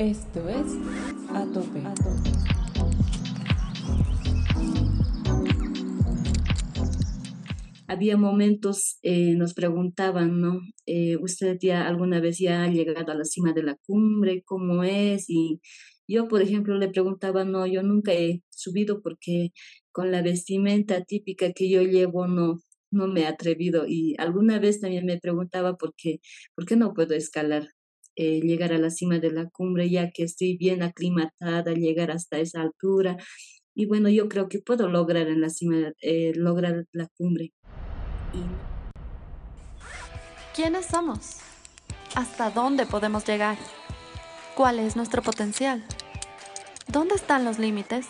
Esto es A Tope. Había momentos, eh, nos preguntaban, ¿no? Eh, ¿Usted ya alguna vez ya ha llegado a la cima de la cumbre? ¿Cómo es? Y yo, por ejemplo, le preguntaba, no, yo nunca he subido porque con la vestimenta típica que yo llevo no, no me he atrevido. Y alguna vez también me preguntaba por qué, por qué no puedo escalar, eh, llegar a la cima de la cumbre, ya que estoy bien aclimatada, llegar hasta esa altura. Y bueno, yo creo que puedo lograr en la cima, eh, lograr la cumbre. ¿Quiénes somos? ¿Hasta dónde podemos llegar? ¿Cuál es nuestro potencial? ¿Dónde están los límites?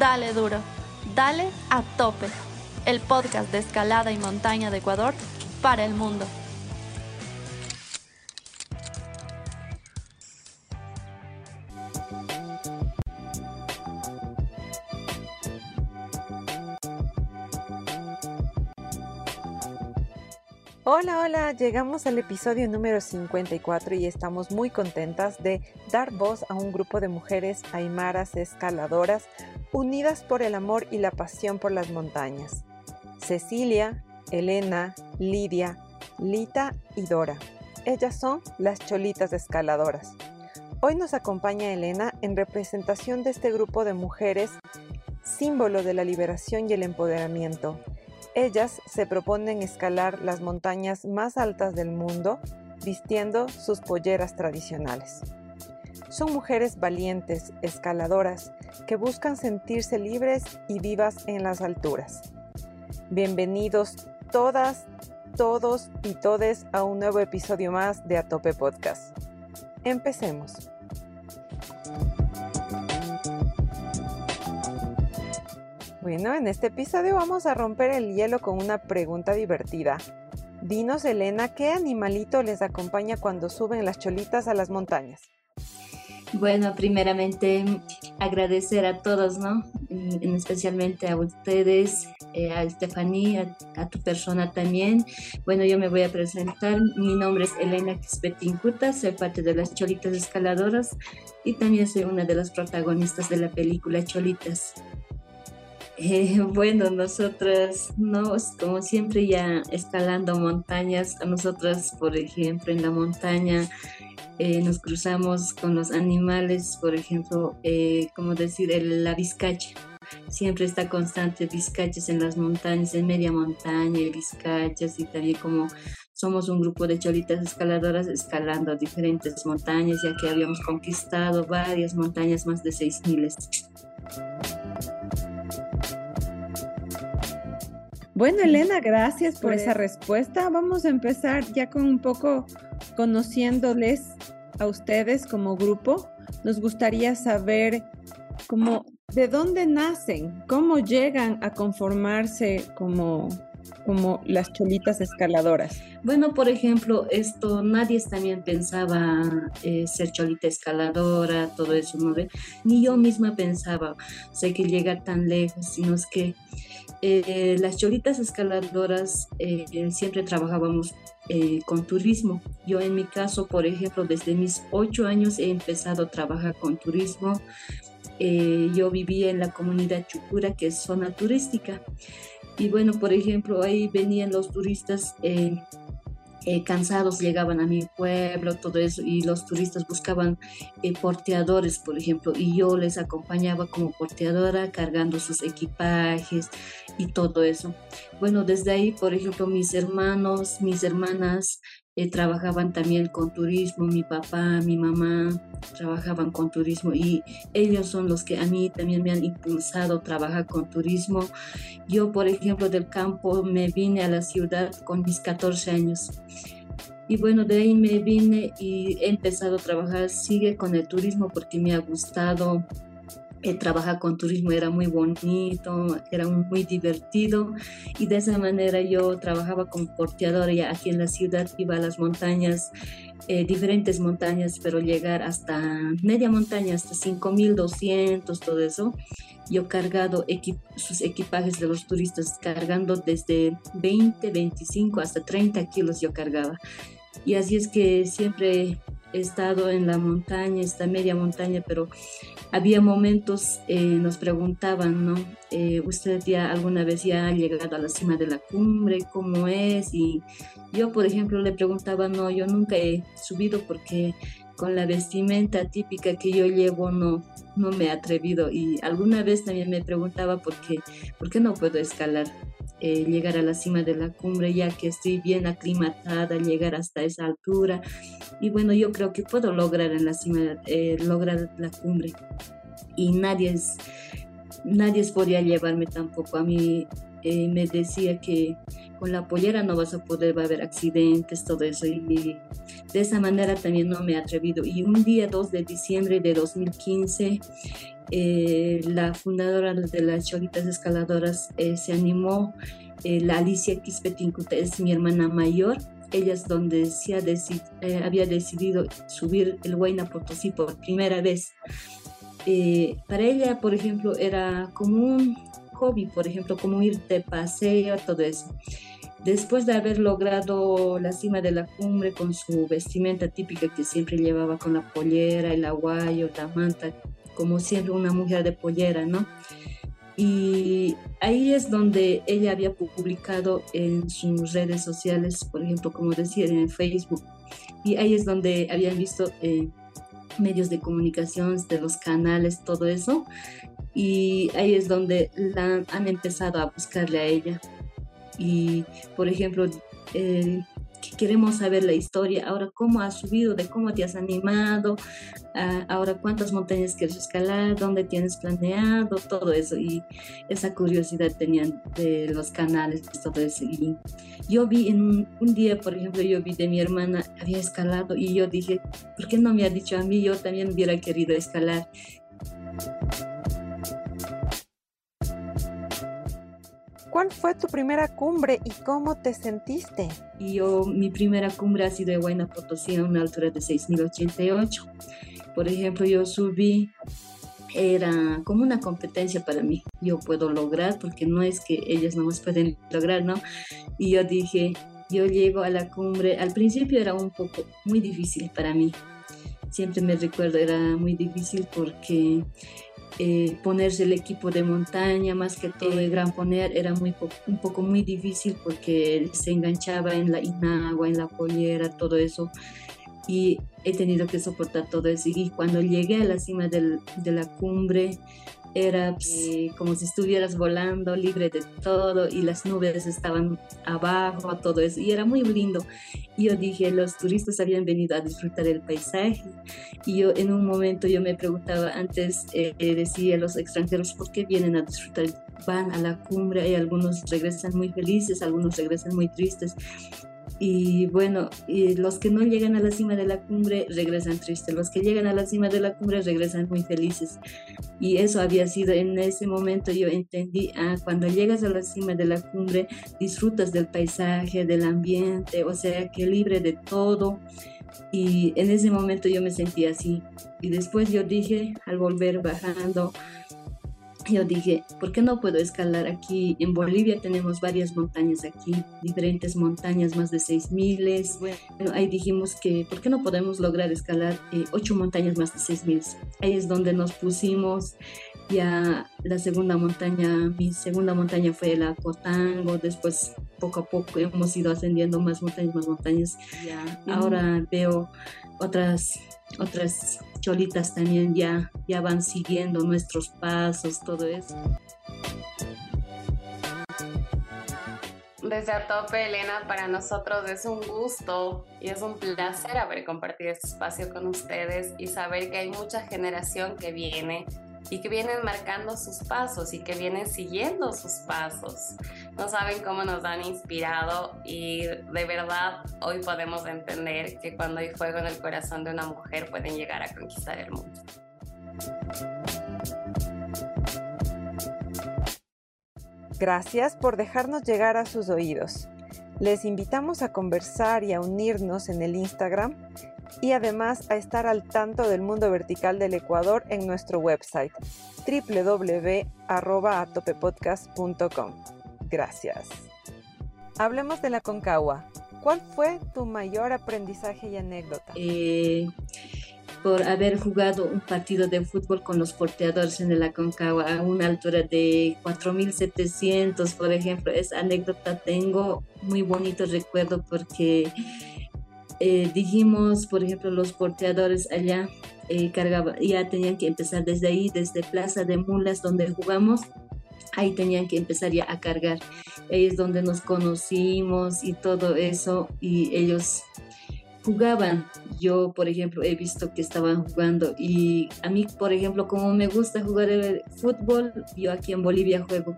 Dale duro, dale a tope. El podcast de escalada y montaña de Ecuador para el mundo. Hola, hola, llegamos al episodio número 54 y estamos muy contentas de dar voz a un grupo de mujeres aymaras escaladoras unidas por el amor y la pasión por las montañas. Cecilia, Elena, Lidia, Lita y Dora. Ellas son las cholitas escaladoras. Hoy nos acompaña Elena en representación de este grupo de mujeres, símbolo de la liberación y el empoderamiento ellas se proponen escalar las montañas más altas del mundo vistiendo sus polleras tradicionales. Son mujeres valientes, escaladoras, que buscan sentirse libres y vivas en las alturas. Bienvenidos todas, todos y todes a un nuevo episodio más de Atope Podcast. Empecemos. Bueno, en este episodio vamos a romper el hielo con una pregunta divertida. Dinos, Elena, ¿qué animalito les acompaña cuando suben las cholitas a las montañas? Bueno, primeramente agradecer a todos, ¿no? En, especialmente a ustedes, eh, a Estefanía, a, tu persona también. Bueno, yo me voy a presentar. Mi nombre es Elena Quispetincuta, soy parte de las Cholitas Escaladoras y también soy una de las protagonistas de la película Cholitas. Eh, bueno, nosotras, no, como siempre ya escalando montañas, a nosotras, por ejemplo, en la montaña eh, nos cruzamos con los animales, por ejemplo, eh, como decir, la vizcacha. Siempre está constante vizcachas en las montañas, en media montaña, vizcachas y también como somos un grupo de cholitas escaladoras escalando diferentes montañas, ya que habíamos conquistado varias montañas, más de 6.000. Bueno, Elena, gracias por esa respuesta. Vamos a empezar ya con un poco conociéndoles a ustedes como grupo. Nos gustaría saber cómo, de dónde nacen, cómo llegan a conformarse como, como las cholitas escaladoras. Bueno, por ejemplo, esto nadie también pensaba eh, ser cholita escaladora, todo eso, ¿no? Ni yo misma pensaba, sé que llegar tan lejos, sino es que eh, las cholitas escaladoras eh, siempre trabajábamos con turismo. Yo en mi caso, por ejemplo, desde mis ocho años he empezado a trabajar con turismo. yo vivía en la comunidad Chucura, que es zona turística. Y bueno, por ejemplo, ahí venían los turistas eh, cansados llegaban a mi pueblo, todo eso, y los turistas buscaban eh, porteadores, por ejemplo, y yo les acompañaba como porteadora cargando sus equipajes y todo eso. Bueno, desde ahí, por ejemplo, mis hermanos, mis hermanas eh, trabajaban también con turismo, mi papá, mi mamá trabajaban con turismo y ellos son los que a mí también me han impulsado a trabajar con turismo. Yo, por ejemplo, del campo me vine a la ciudad con mis 14 años. Y bueno, de ahí me vine y he empezado a trabajar, sigue con el turismo porque me ha gustado, trabajar con turismo era muy bonito, era muy divertido y de esa manera yo trabajaba como porteadora ya aquí en la ciudad, iba a las montañas, eh, diferentes montañas, pero llegar hasta media montaña, hasta 5200, todo eso. Yo cargado sus equipajes de los turistas, cargando desde 20, 25 hasta 30 kilos yo cargaba. Y así es que siempre he estado en la montaña, esta media montaña, pero había momentos, eh, nos preguntaban, ¿no? Eh, ¿Usted ya alguna vez ya ha llegado a la cima de la cumbre? ¿Cómo es? Y yo, por ejemplo, le preguntaba, no, yo nunca he subido porque con la vestimenta típica que yo llevo no, no me he atrevido. Y alguna vez también me preguntaba por qué, por qué no puedo escalar. Eh, llegar a la cima de la cumbre ya que estoy bien aclimatada, llegar hasta esa altura. Y bueno, yo creo que puedo lograr en la cima, eh, lograr la cumbre. Y nadie es, nadie podría llevarme tampoco. A mí eh, me decía que con la pollera no vas a poder, va a haber accidentes, todo eso. Y de esa manera también no me he atrevido. Y un día 2 de diciembre de 2015, eh, la fundadora de las Cholitas Escaladoras eh, se animó, eh, la Alicia Quispetincuta es mi hermana mayor, ella es donde se había decidido subir el Huayna Potosí por primera vez. para ella, por ejemplo, era como un hobby, por ejemplo, como ir de paseo, todo eso. Después de haber logrado la cima de la cumbre con su vestimenta típica que siempre llevaba con la pollera, el aguayo, la manta, como siempre una mujer de pollera, ¿no? Y ahí es donde ella había publicado en sus redes sociales, por ejemplo, como decía, en Facebook. Y ahí es donde habían visto eh, medios de comunicación, de los canales, todo eso. Y ahí es donde la, han empezado a buscarle a ella. Y, por ejemplo, eh, queremos saber la historia, ahora cómo has subido, de cómo te has animado, ah, ahora cuántas montañas quieres escalar, dónde tienes planeado, todo eso. Y esa curiosidad tenían de los canales, todo eso. Y yo vi en un, día, por ejemplo, yo vi de mi hermana, había escalado y yo dije, ¿por qué no me ha dicho a mí? Yo también hubiera querido escalar. ¿Cuál fue tu primera cumbre y cómo te sentiste? Yo, mi primera cumbre ha sido de Huayna Potosí a una altura de 6.088. Por ejemplo, yo subí, era como una competencia para mí. Yo puedo lograr, porque no es que ellas no más pueden lograr, ¿no? Y yo dije, yo llego a la cumbre, al principio era un poco muy difícil para mí. Siempre me recuerdo, era muy difícil porque eh, ponerse el equipo de montaña, más que todo el gran poner, era muy un poco muy difícil porque se enganchaba en la inagua, en la pollera, todo eso. Y he tenido que soportar todo eso. Y cuando llegué a la cima del, de la cumbre, era eh, como si estuvieras volando libre de todo y las nubes estaban abajo, todo eso, y era muy lindo. Y yo dije, los turistas habían venido a disfrutar el paisaje y yo en un momento yo me preguntaba, antes eh, decía los extranjeros, ¿por qué vienen a disfrutar? Van a la cumbre y algunos regresan muy felices, algunos regresan muy tristes. Y bueno, y los que no llegan a la cima de la cumbre regresan tristes, los que llegan a la cima de la cumbre regresan muy felices. Y eso había sido en ese momento yo entendí, ah, cuando llegas a la cima de la cumbre disfrutas del paisaje, del ambiente, o sea, que libre de todo. Y en ese momento yo me sentí así. Y después yo dije, al volver bajando, yo dije, ¿por qué no puedo escalar aquí? En Bolivia tenemos varias montañas aquí, diferentes montañas, más de 6.000. Bueno, ahí dijimos que, ¿por qué no podemos lograr escalar eh, ocho montañas más de 6.000? Ahí es donde nos pusimos. Ya la segunda montaña, mi segunda montaña fue la Cotango, después poco a poco hemos ido ascendiendo más montañas, más montañas. Ya, ahora veo otras otras cholitas también ya, ya van siguiendo nuestros pasos, todo eso. Desde a tope, Elena, para nosotros es un gusto y es un placer haber compartido este espacio con ustedes y saber que hay mucha generación que viene y que vienen marcando sus pasos y que vienen siguiendo sus pasos. No saben cómo nos han inspirado y de verdad hoy podemos entender que cuando hay fuego en el corazón de una mujer pueden llegar a conquistar el mundo. Gracias por dejarnos llegar a sus oídos. Les invitamos a conversar y a unirnos en el Instagram y además a estar al tanto del mundo vertical del Ecuador en nuestro website www.atopepodcast.com. Gracias. Hablemos de la Concagua, ¿Cuál fue tu mayor aprendizaje y anécdota? Eh, por haber jugado un partido de fútbol con los porteadores en el Aconcagua a una altura de 4.700, por ejemplo. Esa anécdota tengo muy bonito recuerdo porque eh, dijimos, por ejemplo, los porteadores allá eh, ya tenían que empezar desde ahí, desde Plaza de Mulas, donde jugamos, ahí tenían que empezar ya a cargar. Ahí es donde nos conocimos y todo eso, y ellos jugaban. Yo, por ejemplo, he visto que estaban jugando y a mí, por ejemplo, como me gusta jugar el fútbol, yo aquí en Bolivia juego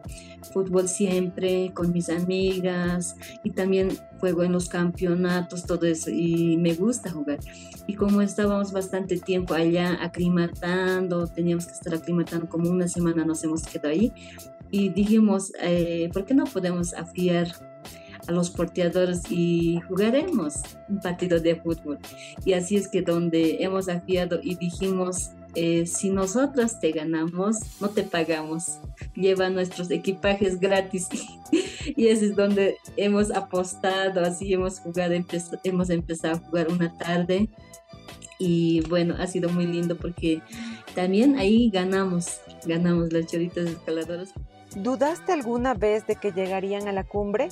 fútbol siempre con mis amigas y también juego en los campeonatos, todo eso y me gusta jugar. Y como estábamos bastante tiempo allá aclimatando, teníamos que estar aclimatando como una semana, nos hemos quedado ahí y dijimos, eh, ¿por qué no podemos afiar a los porteadores y jugaremos un partido de fútbol. Y así es que donde hemos afiado y dijimos, eh, si nosotros te ganamos, no te pagamos, lleva nuestros equipajes gratis. y ese es donde hemos apostado, así hemos jugado, hemos empezado a jugar una tarde. Y bueno, ha sido muy lindo porque también ahí ganamos, ganamos las choritas escaladoras. ¿Dudaste alguna vez de que llegarían a la cumbre?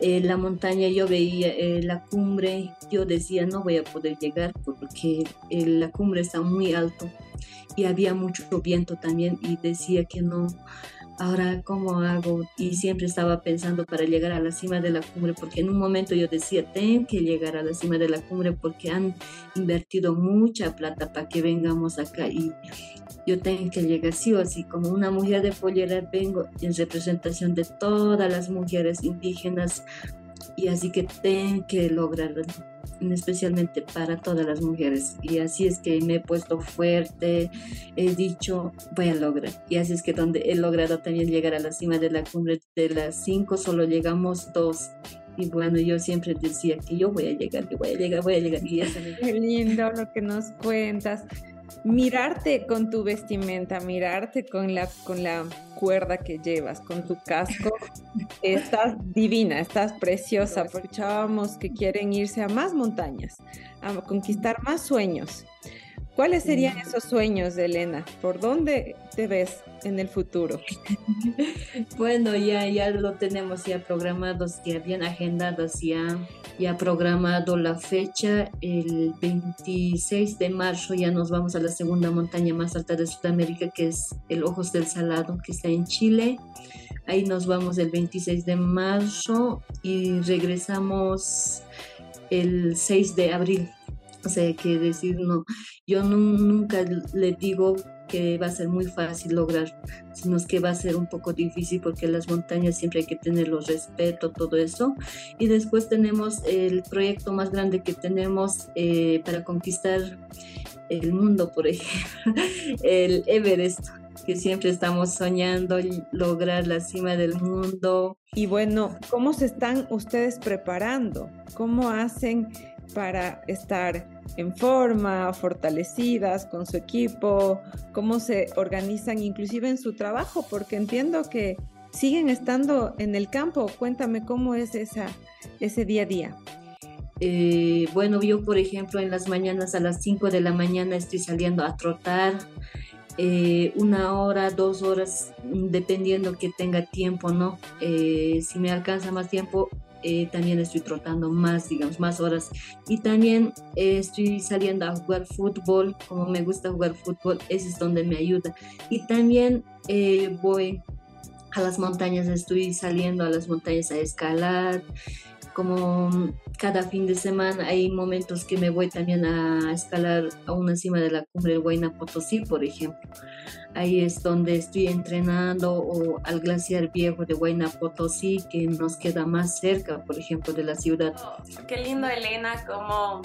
Eh, la montaña, yo veía la cumbre, yo decía no voy a poder llegar porque eh, la cumbre está muy alto y había mucho viento también y decía que no, ahora cómo hago y siempre estaba pensando para llegar a la cima de la cumbre porque en un momento yo decía tengo que llegar a la cima de la cumbre porque han invertido mucha plata para que vengamos acá y yo tengo que llegar sí o sí, como una mujer de pollera vengo en representación de todas las mujeres indígenas y así que tengo que lograrlo, especialmente para todas las mujeres. Y así es que me he puesto fuerte, he dicho, voy a lograr. Y así es que donde he logrado también llegar a la cima de la cumbre de las cinco, solo llegamos dos. Y bueno, yo siempre decía que yo voy a llegar, que voy a llegar, voy a llegar. Y ya Qué lindo lo que nos cuentas mirarte con tu vestimenta, mirarte con la, con la cuerda que llevas, con tu casco, estás divina, estás preciosa. Escuchábamos que quieren irse a más montañas, a conquistar más sueños. ¿Cuáles serían esos sueños, Elena? ¿Por dónde te ves en el futuro? bueno, ya, ya lo tenemos ya programados, ya bien agendados, ya, ya programado la fecha. El 26 de marzo ya nos vamos a la segunda montaña más alta de Sudamérica, que es el Ojos del Salado, que está en Chile. Ahí nos vamos el 26 de marzo y regresamos el 6 de abril o sea, que decir, no, yo nunca le digo que va a ser muy fácil lograr, sino que va a ser un poco difícil porque las montañas siempre hay que tenerlos respeto, todo eso. Y después tenemos el proyecto más grande que tenemos eh, para conquistar el mundo, por ejemplo, el Everest que siempre estamos soñando lograr la cima del mundo. Y bueno, ¿cómo se están ustedes preparando? ¿Cómo hacen para estar en forma, fortalecidas con su equipo, cómo se organizan inclusive en su trabajo, porque entiendo que siguen estando en el campo. Cuéntame cómo es esa, ese día a día. Eh, bueno, yo por ejemplo en las mañanas a las 5 de la mañana estoy saliendo a trotar. Eh, una hora, dos horas, dependiendo que tenga tiempo, ¿no? Eh, si me alcanza más tiempo, eh, también estoy trotando más, digamos, más horas. Y también eh, estoy saliendo a jugar fútbol, como me gusta jugar fútbol, ese es donde me ayuda. Y también eh, voy a las montañas, estoy saliendo a las montañas a escalar. Como cada fin de semana hay momentos que me voy también a escalar a una cima de la cumbre del Huayna Potosí, por ejemplo. Ahí es donde estoy entrenando o al glaciar viejo de Huayna Potosí, que nos queda más cerca, por ejemplo, de la ciudad. Oh, qué lindo, Elena, como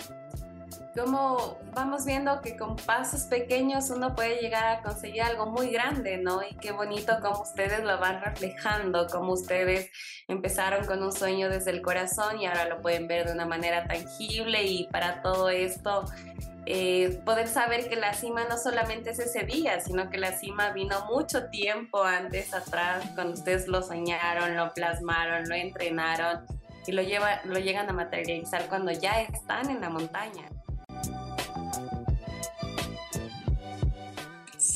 como vamos viendo que con pasos pequeños uno puede llegar a conseguir algo muy grande, ¿no? Y qué bonito como ustedes lo van reflejando, como ustedes empezaron con un sueño desde el corazón y ahora lo pueden ver de una manera tangible y para todo esto eh, poder saber que la cima no solamente es ese día, sino que la cima vino mucho tiempo antes atrás, cuando ustedes lo soñaron, lo plasmaron, lo entrenaron y lo, lleva, lo llegan a materializar cuando ya están en la montaña.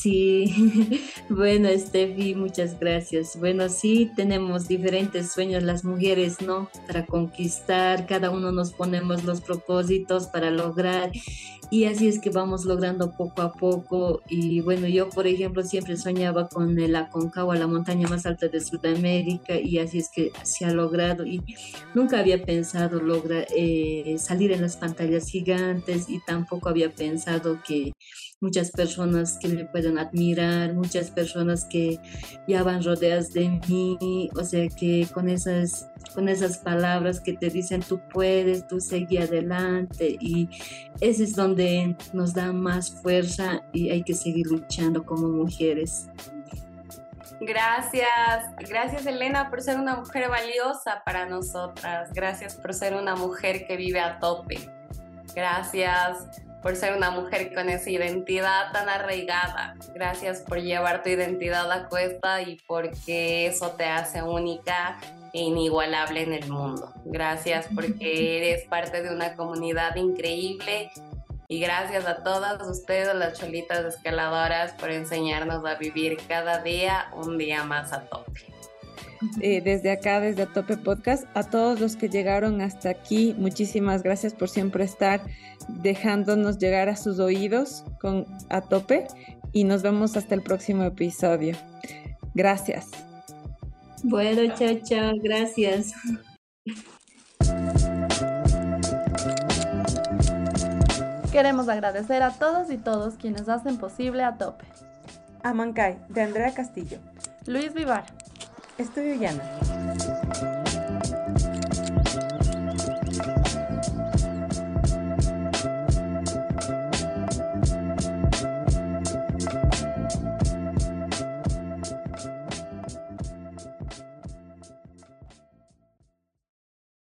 Sí, bueno, Steffi, muchas gracias. Bueno, sí, tenemos diferentes sueños las mujeres, ¿no? Para conquistar, cada uno nos ponemos los propósitos para lograr y así es que vamos logrando poco a poco. Y bueno, yo, por ejemplo, siempre soñaba con el Aconcagua, la montaña más alta de Sudamérica y así es que se ha logrado y nunca había pensado lograr eh, salir en las pantallas gigantes y tampoco había pensado que muchas personas que me pueden admirar, muchas personas que ya van rodeadas de mí, o sea que con esas, con esas palabras que te dicen tú puedes, tú seguí adelante y ese es donde nos da más fuerza y hay que seguir luchando como mujeres. Gracias, gracias Elena por ser una mujer valiosa para nosotras, gracias por ser una mujer que vive a tope, gracias por ser una mujer con esa identidad tan arraigada. Gracias por llevar tu identidad a cuesta y porque eso te hace única e inigualable en el mundo. Gracias porque eres parte de una comunidad increíble y gracias a todas ustedes, las cholitas escaladoras, por enseñarnos a vivir cada día un día más a tope. Eh, desde acá, desde Atope Podcast. A todos los que llegaron hasta aquí, muchísimas gracias por siempre estar dejándonos llegar a sus oídos con Atope y nos vemos hasta el próximo episodio. Gracias. Bueno, chao, chao, gracias. Queremos agradecer a todos y todos quienes hacen posible a tope. Amancay, de Andrea Castillo. Luis Vivar. Estudio Llana.